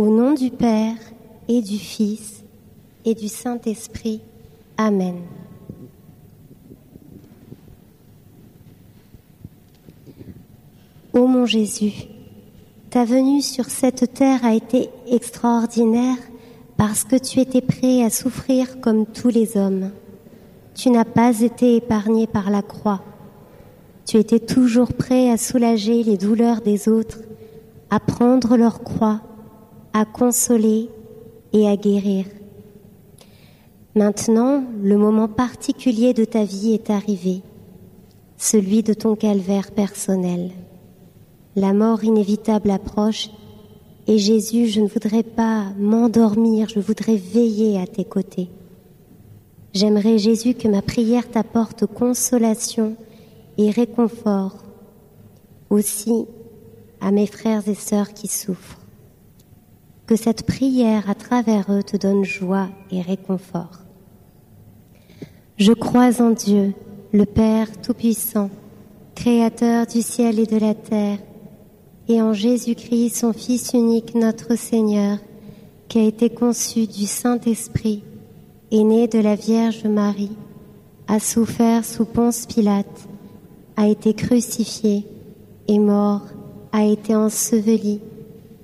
Au nom du Père et du Fils et du Saint-Esprit. Amen. Ô mon Jésus, ta venue sur cette terre a été extraordinaire parce que tu étais prêt à souffrir comme tous les hommes. Tu n'as pas été épargné par la croix. Tu étais toujours prêt à soulager les douleurs des autres, à prendre leur croix, à consoler et à guérir. Maintenant, le moment particulier de ta vie est arrivé, celui de ton calvaire personnel. La mort inévitable approche et Jésus, je ne voudrais pas m'endormir, je voudrais veiller à tes côtés. J'aimerais Jésus que ma prière t'apporte consolation et réconfort aussi à mes frères et sœurs qui souffrent. Que cette prière à travers eux te donne joie et réconfort. Je crois en Dieu, le Père Tout-Puissant, Créateur du ciel et de la terre, et en Jésus-Christ, son Fils unique, notre Seigneur, qui a été conçu du Saint-Esprit, est né de la Vierge Marie, a souffert sous Ponce Pilate, a été crucifié, est mort, a été enseveli,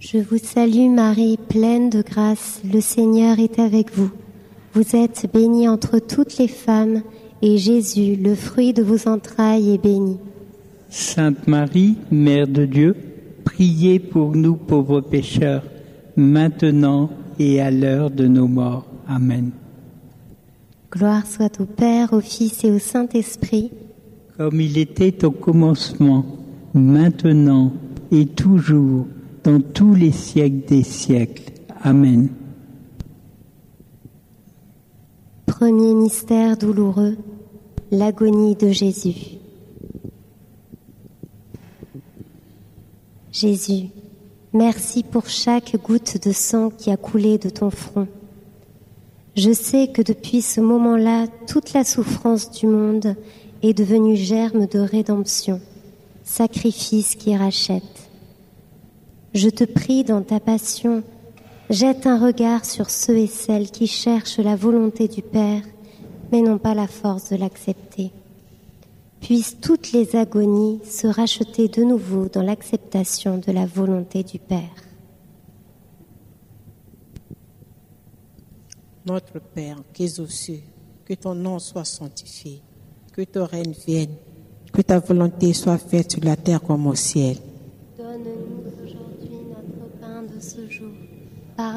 Je vous salue Marie, pleine de grâce, le Seigneur est avec vous. Vous êtes bénie entre toutes les femmes, et Jésus, le fruit de vos entrailles, est béni. Sainte Marie, Mère de Dieu, priez pour nous pauvres pécheurs, maintenant et à l'heure de nos morts. Amen. Gloire soit au Père, au Fils et au Saint-Esprit, comme il était au commencement, maintenant et toujours, dans tous les siècles des siècles. Amen. Premier mystère douloureux, l'agonie de Jésus. Jésus, merci pour chaque goutte de sang qui a coulé de ton front. Je sais que depuis ce moment-là, toute la souffrance du monde est devenue germe de rédemption, sacrifice qui rachète. Je te prie dans ta passion, jette un regard sur ceux et celles qui cherchent la volonté du Père, mais n'ont pas la force de l'accepter puissent toutes les agonies se racheter de nouveau dans l'acceptation de la volonté du Père. Notre Père qui es aux cieux, que ton nom soit sanctifié, que ton règne vienne, que ta volonté soit faite sur la terre comme au ciel. Donne-nous aujourd'hui notre pain de ce jour.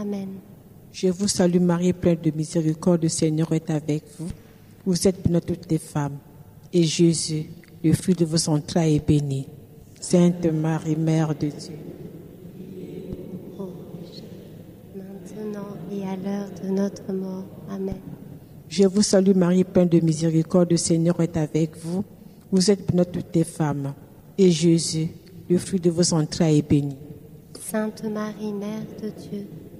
Amen. Je vous salue Marie pleine de miséricorde, le Seigneur est avec vous. Vous êtes bénie toutes les femmes et Jésus, le fruit de vos entrailles, est béni. Sainte Marie, Mère de Dieu. Maintenant et à l'heure de notre mort. Amen. Je vous salue Marie, pleine de miséricorde, le Seigneur est avec vous. Vous êtes bénie toutes les femmes, et Jésus, le fruit de vos entrailles, est béni. Sainte Marie, Mère de Dieu,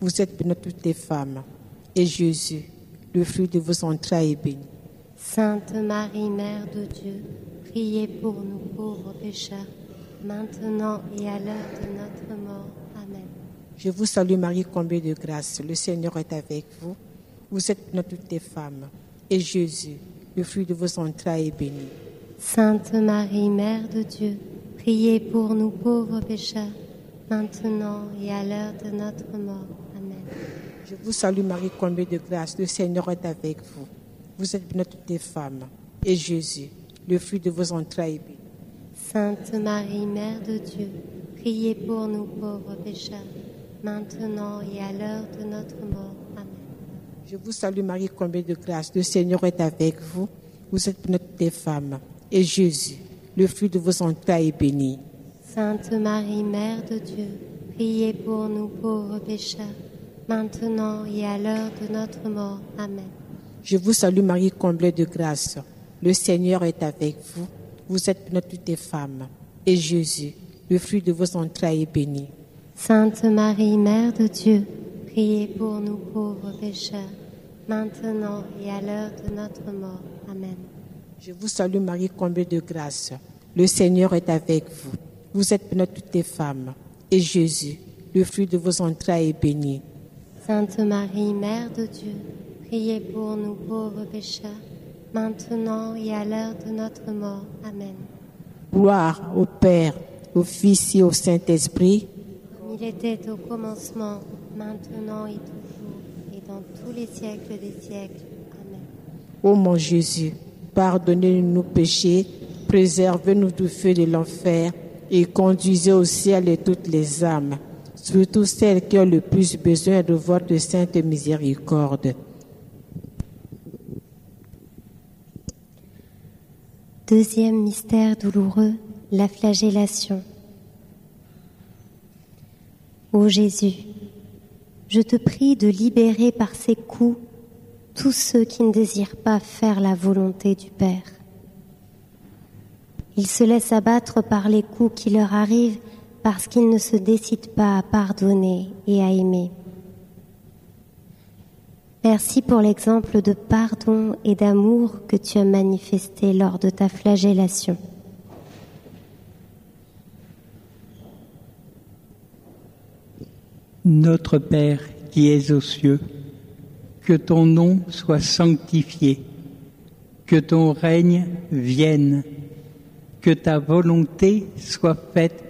Vous êtes bénie toutes les femmes. Et Jésus, le fruit de vos entrailles, est béni. Sainte Marie, Mère de Dieu, priez pour nous pauvres pécheurs, maintenant et à l'heure de notre mort. Amen. Je vous salue Marie, comblée de grâce. Le Seigneur est avec vous. Vous êtes bénie toutes les femmes. Et Jésus, le fruit de vos entrailles, est béni. Sainte Marie, Mère de Dieu, priez pour nous pauvres pécheurs, maintenant et à l'heure de notre mort. Je vous salue Marie, comblée de grâce. Le Seigneur est avec vous. Vous êtes bénie toutes les femmes. Et Jésus, le fruit de vos entrailles, est béni. Sainte Marie, Mère de Dieu, priez pour nous pauvres pécheurs, maintenant et à l'heure de notre mort. Amen. Je vous salue Marie, comblée de grâce. Le Seigneur est avec vous. Vous êtes bénie toutes les femmes. Et Jésus, le fruit de vos entrailles, est béni. Sainte Marie, Mère de Dieu, priez pour nous pauvres pécheurs, maintenant et à l'heure de notre mort. Amen. Je vous salue Marie, comblée de grâce. Le Seigneur est avec vous. Vous êtes bénie toutes les femmes. Et Jésus, le fruit de vos entrailles, est béni. Sainte Marie, Mère de Dieu, priez pour nous pauvres pécheurs, maintenant et à l'heure de notre mort. Amen. Je vous salue Marie, comblée de grâce. Le Seigneur est avec vous. Vous êtes bénie toutes les femmes. Et Jésus, le fruit de vos entrailles, est béni. Sainte Marie, Mère de Dieu, priez pour nous pauvres pécheurs, maintenant et à l'heure de notre mort. Amen. Gloire au Père, au Fils et au Saint-Esprit. Comme il était au commencement, maintenant et toujours, et dans tous les siècles des siècles. Amen. Ô mon Jésus, pardonnez-nous nos péchés, préservez-nous du feu de l'enfer et conduisez au ciel et toutes les âmes, surtout celles qui ont le plus besoin de votre sainte miséricorde. Deuxième mystère douloureux, la flagellation. Ô Jésus, je te prie de libérer par ces coups tous ceux qui ne désirent pas faire la volonté du Père. Ils se laissent abattre par les coups qui leur arrivent parce qu'ils ne se décident pas à pardonner et à aimer. Merci pour l'exemple de pardon et d'amour que tu as manifesté lors de ta flagellation. Notre Père qui es aux cieux, que ton nom soit sanctifié, que ton règne vienne, que ta volonté soit faite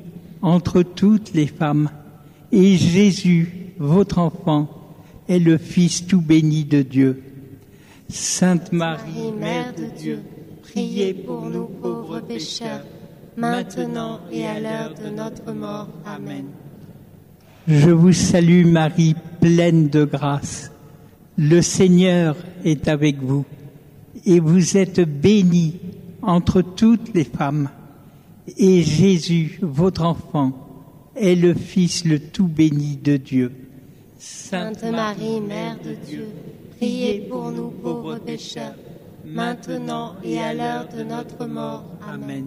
entre toutes les femmes. Et Jésus, votre enfant, est le Fils tout béni de Dieu. Sainte Marie, Mère de Dieu, priez pour nous pauvres pécheurs, maintenant et à l'heure de notre mort. Amen. Je vous salue Marie, pleine de grâce. Le Seigneur est avec vous, et vous êtes bénie entre toutes les femmes. Et Jésus, votre enfant, est le Fils le tout béni de Dieu. Sainte Marie, Mère de Dieu, priez pour nous pauvres pécheurs, maintenant et à l'heure de notre mort. Amen.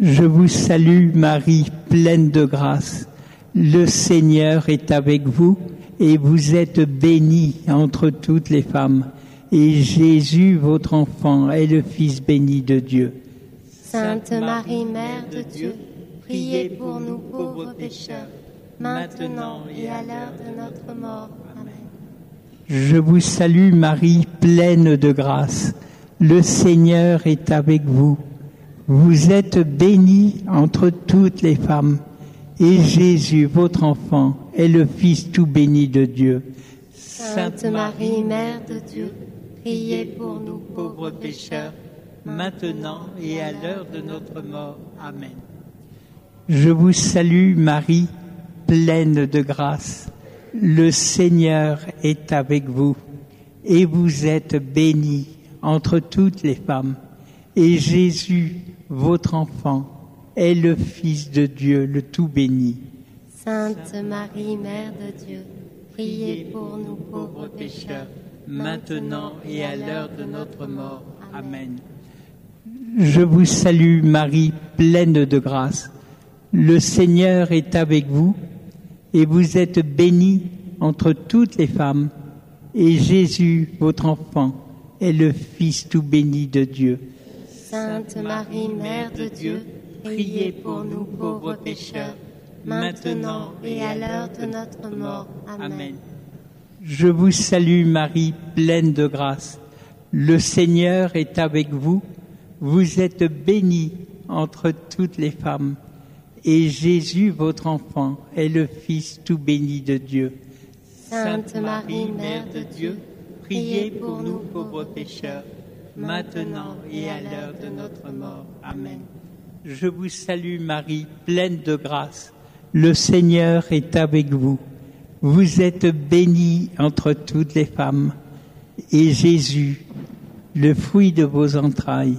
Je vous salue Marie, pleine de grâce. Le Seigneur est avec vous, et vous êtes bénie entre toutes les femmes. Et Jésus, votre enfant, est le Fils béni de Dieu. Sainte Marie, Mère de Dieu, priez pour nous pauvres pécheurs, maintenant et à l'heure de notre mort. Amen. Je vous salue Marie, pleine de grâce. Le Seigneur est avec vous. Vous êtes bénie entre toutes les femmes, et Jésus, votre enfant, est le Fils tout béni de Dieu. Sainte Marie, Mère de Dieu, priez pour nous pauvres pécheurs, maintenant et à l'heure de notre mort. Amen. Je vous salue Marie, pleine de grâce. Le Seigneur est avec vous, et vous êtes bénie entre toutes les femmes, et Jésus, votre enfant, est le Fils de Dieu, le tout béni. Sainte Marie, Mère de Dieu, priez pour nous pauvres pécheurs, maintenant et à l'heure de notre mort. Amen. Je vous salue Marie, pleine de grâce. Le Seigneur est avec vous et vous êtes bénie entre toutes les femmes, et Jésus, votre enfant, est le Fils tout béni de Dieu. Sainte Marie, Mère de Dieu, priez pour nous pauvres pécheurs, maintenant et à l'heure de notre mort. Amen. Je vous salue Marie, pleine de grâce. Le Seigneur est avec vous. Vous êtes bénie entre toutes les femmes et Jésus, votre enfant, est le Fils tout béni de Dieu. Sainte Marie, Mère de Dieu, priez pour nous pauvres pécheurs, maintenant et à l'heure de notre mort. Amen. Je vous salue Marie, pleine de grâce. Le Seigneur est avec vous. Vous êtes bénie entre toutes les femmes, et Jésus, le fruit de vos entrailles,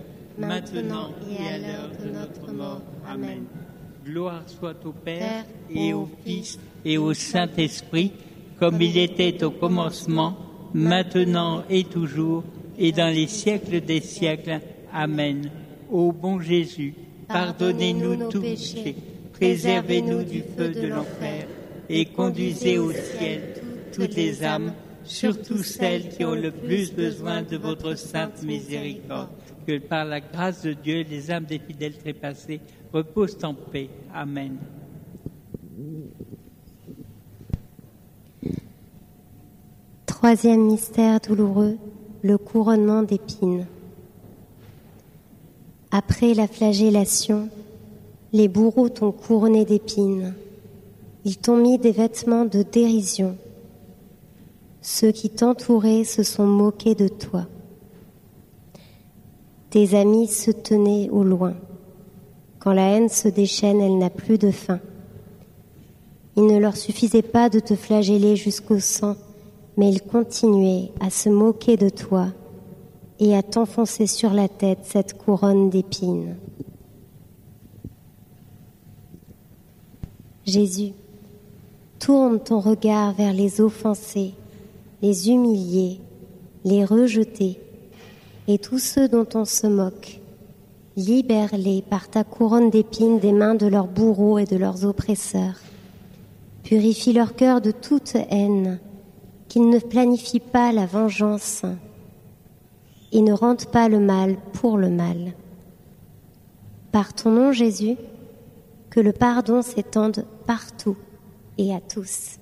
maintenant et à l'heure de notre mort. Amen. Gloire soit au Père et au Fils et au Saint-Esprit, comme il était au commencement, maintenant et toujours, et dans les siècles des siècles. Amen. Ô bon Jésus, pardonnez-nous tous péchés, préservez-nous du feu de l'enfer, et conduisez au ciel toutes les âmes, surtout celles qui ont le plus besoin de votre sainte miséricorde que par la grâce de Dieu, les âmes des fidèles trépassés reposent en paix. Amen. Troisième mystère douloureux, le couronnement d'épines. Après la flagellation, les bourreaux t'ont couronné d'épines. Ils t'ont mis des vêtements de dérision. Ceux qui t'entouraient se sont moqués de toi. Tes amis se tenaient au loin. Quand la haine se déchaîne, elle n'a plus de fin. Il ne leur suffisait pas de te flageller jusqu'au sang, mais ils continuaient à se moquer de toi et à t'enfoncer sur la tête cette couronne d'épines. Jésus, tourne ton regard vers les offensés, les humiliés, les rejetés, et tous ceux dont on se moque. Libère-les par ta couronne d'épines des mains de leurs bourreaux et de leurs oppresseurs. Purifie leur cœur de toute haine, qu'ils ne planifient pas la vengeance et ne rendent pas le mal pour le mal. Par ton nom Jésus, que le pardon s'étende partout et à tous.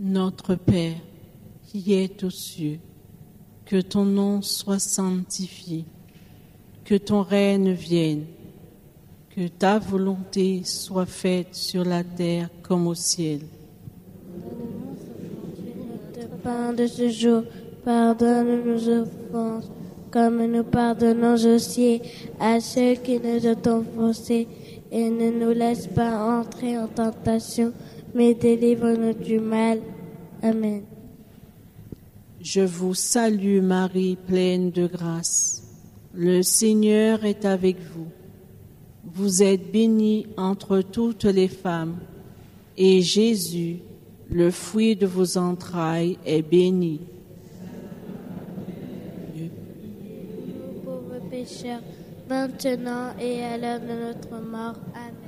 Notre Père, qui est aux cieux, que ton nom soit sanctifié, que ton règne vienne, que ta volonté soit faite sur la terre comme au ciel. Notre pain de ce jour, pardonne nos offenses, comme nous pardonnons aussi à ceux qui nous ont offensés, et ne nous laisse pas entrer en tentation mais délivre-nous du mal. Amen. Je vous salue Marie, pleine de grâce. Le Seigneur est avec vous. Vous êtes bénie entre toutes les femmes, et Jésus, le fruit de vos entrailles, est béni. Nous pauvres pécheurs, maintenant et à l'heure de notre mort. Amen.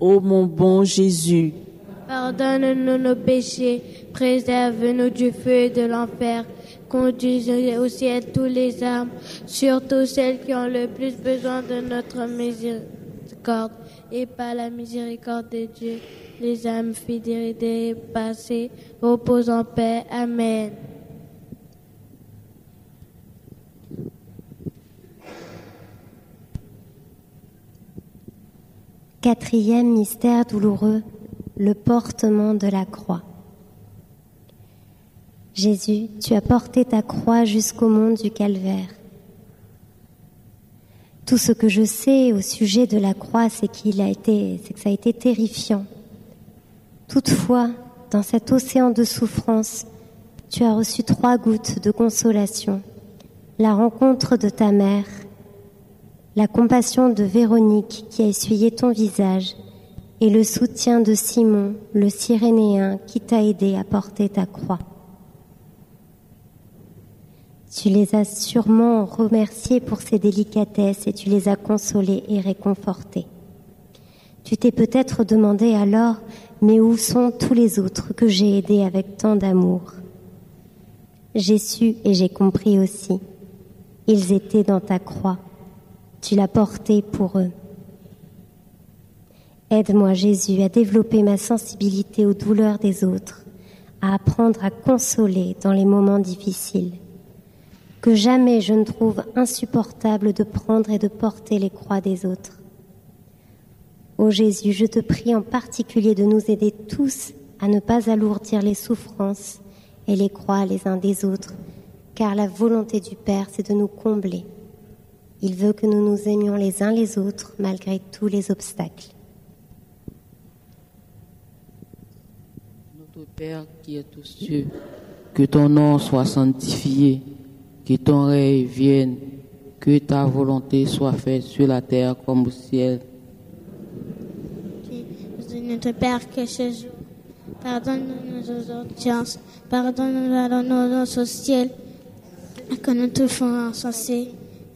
Ô mon bon Jésus. Pardonne-nous nos péchés, préserve-nous du feu et de l'enfer, conduis au ciel tous les âmes, surtout celles qui ont le plus besoin de notre miséricorde, et par la miséricorde de Dieu, les âmes fidèles et passées reposent en paix. Amen. Quatrième mystère douloureux, le portement de la croix. Jésus, tu as porté ta croix jusqu'au mont du calvaire. Tout ce que je sais au sujet de la croix, c'est qu'il a été, c'est que ça a été terrifiant. Toutefois, dans cet océan de souffrance, tu as reçu trois gouttes de consolation. La rencontre de ta mère, la compassion de Véronique qui a essuyé ton visage, et le soutien de Simon, le Cyrénéen, qui t'a aidé à porter ta croix. Tu les as sûrement remerciés pour ces délicatesses et tu les as consolés et réconfortés. Tu t'es peut-être demandé alors, mais où sont tous les autres que j'ai aidés avec tant d'amour? J'ai su et j'ai compris aussi. Ils étaient dans ta croix. Tu l'as porté pour eux. Aide-moi, Jésus, à développer ma sensibilité aux douleurs des autres, à apprendre à consoler dans les moments difficiles. Que jamais je ne trouve insupportable de prendre et de porter les croix des autres. Ô Jésus, je te prie en particulier de nous aider tous à ne pas alourdir les souffrances et les croix les uns des autres, car la volonté du Père, c'est de nous combler. Il veut que nous nous aimions les uns les autres malgré tous les obstacles. Notre Père qui est aux cieux, que ton nom soit sanctifié, que ton règne vienne, que ta volonté soit faite sur la terre comme au ciel. Notre Père que ce jour, pardonne-nous nos audiences, pardonne-nous nos offenses au ciel, que nous touchons insensés,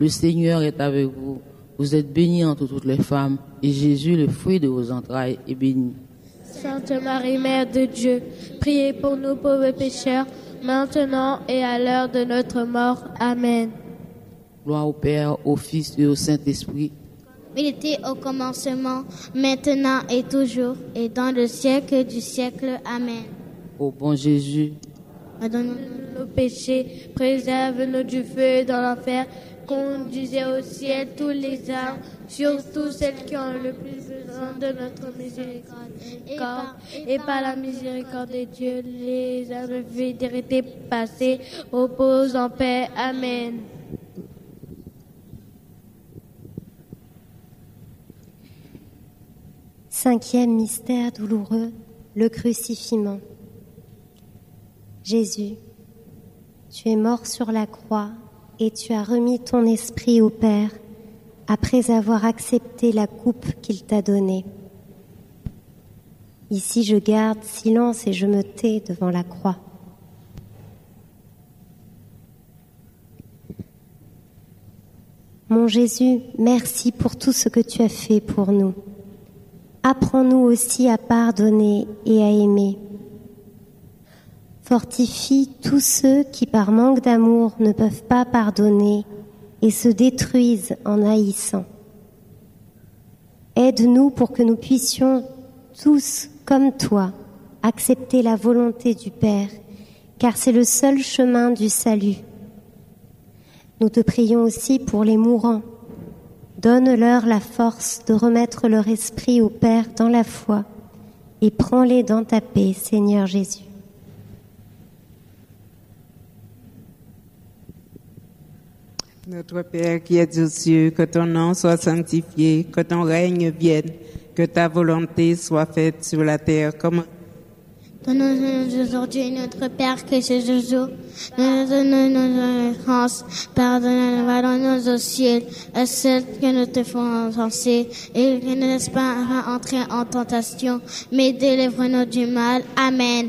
Le Seigneur est avec vous. Vous êtes bénie entre toutes les femmes. Et Jésus, le fruit de vos entrailles, est béni. Sainte Marie, Mère de Dieu, priez pour nous pauvres pécheurs, maintenant et à l'heure de notre mort. Amen. Gloire au Père, au Fils et au Saint-Esprit. Il était au commencement, maintenant et toujours, et dans le siècle du siècle. Amen. Ô bon Jésus, Pardonne-nous nos péchés, préserve-nous du feu et dans l'enfer, conduisez au ciel tous les âmes, surtout celles qui ont le plus besoin de notre miséricorde. Et par la miséricorde de Dieu, les âmes fidélité passées reposent en paix. Amen. Cinquième mystère douloureux, le crucifiement. Jésus, tu es mort sur la croix et tu as remis ton esprit au Père après avoir accepté la coupe qu'il t'a donnée. Ici je garde silence et je me tais devant la croix. Mon Jésus, merci pour tout ce que tu as fait pour nous. Apprends-nous aussi à pardonner et à aimer. Fortifie tous ceux qui, par manque d'amour, ne peuvent pas pardonner et se détruisent en haïssant. Aide-nous pour que nous puissions tous, comme toi, accepter la volonté du Père, car c'est le seul chemin du salut. Nous te prions aussi pour les mourants. Donne-leur la force de remettre leur esprit au Père dans la foi et prends-les dans ta paix, Seigneur Jésus. Notre Père qui es aux cieux, que ton nom soit sanctifié, que ton règne vienne, que ta volonté soit faite sur la terre comme Donne-nous aujourd'hui notre Père que c'est Jésus. Donne-nous nos. Pardonne-nous au ciel, à celles que nous te font offenser, et ne laisse pas entrer en tentation, mais délivre-nous du mal. Amen.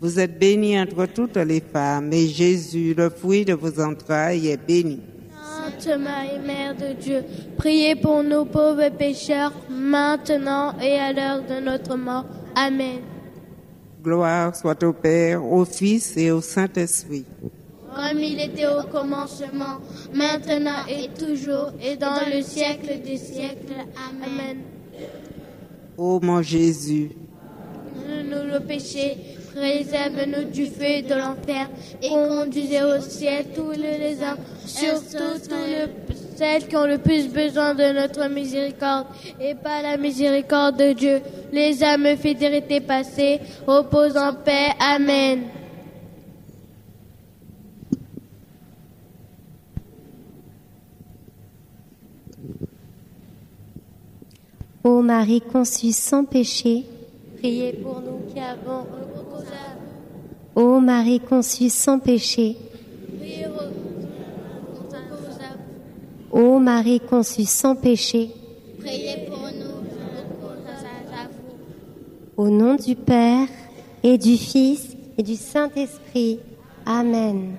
Vous êtes bénie entre toutes les femmes, et Jésus, le fruit de vos entrailles, est béni. Sainte Marie, Mère de Dieu, priez pour nous pauvres pécheurs, maintenant et à l'heure de notre mort. Amen. Gloire soit au Père, au Fils et au Saint-Esprit. Comme il était au commencement, maintenant et toujours, et dans le siècle des siècles. Amen. Ô mon Jésus, nous le péché, préserve-nous du feu de l'enfer, et conduisez au ciel tous les âmes, surtout tous les- celles qui ont le plus besoin de notre miséricorde, et par la miséricorde de Dieu, les âmes fidélité passées, repose en paix. Amen. Ô Marie conçue sans péché, Priez pour nous qui avons recours. Ô Marie conçue sans péché, ô Marie conçue sans péché, Priez pour nous, au nom du Père et du Fils et du Saint-Esprit. Amen.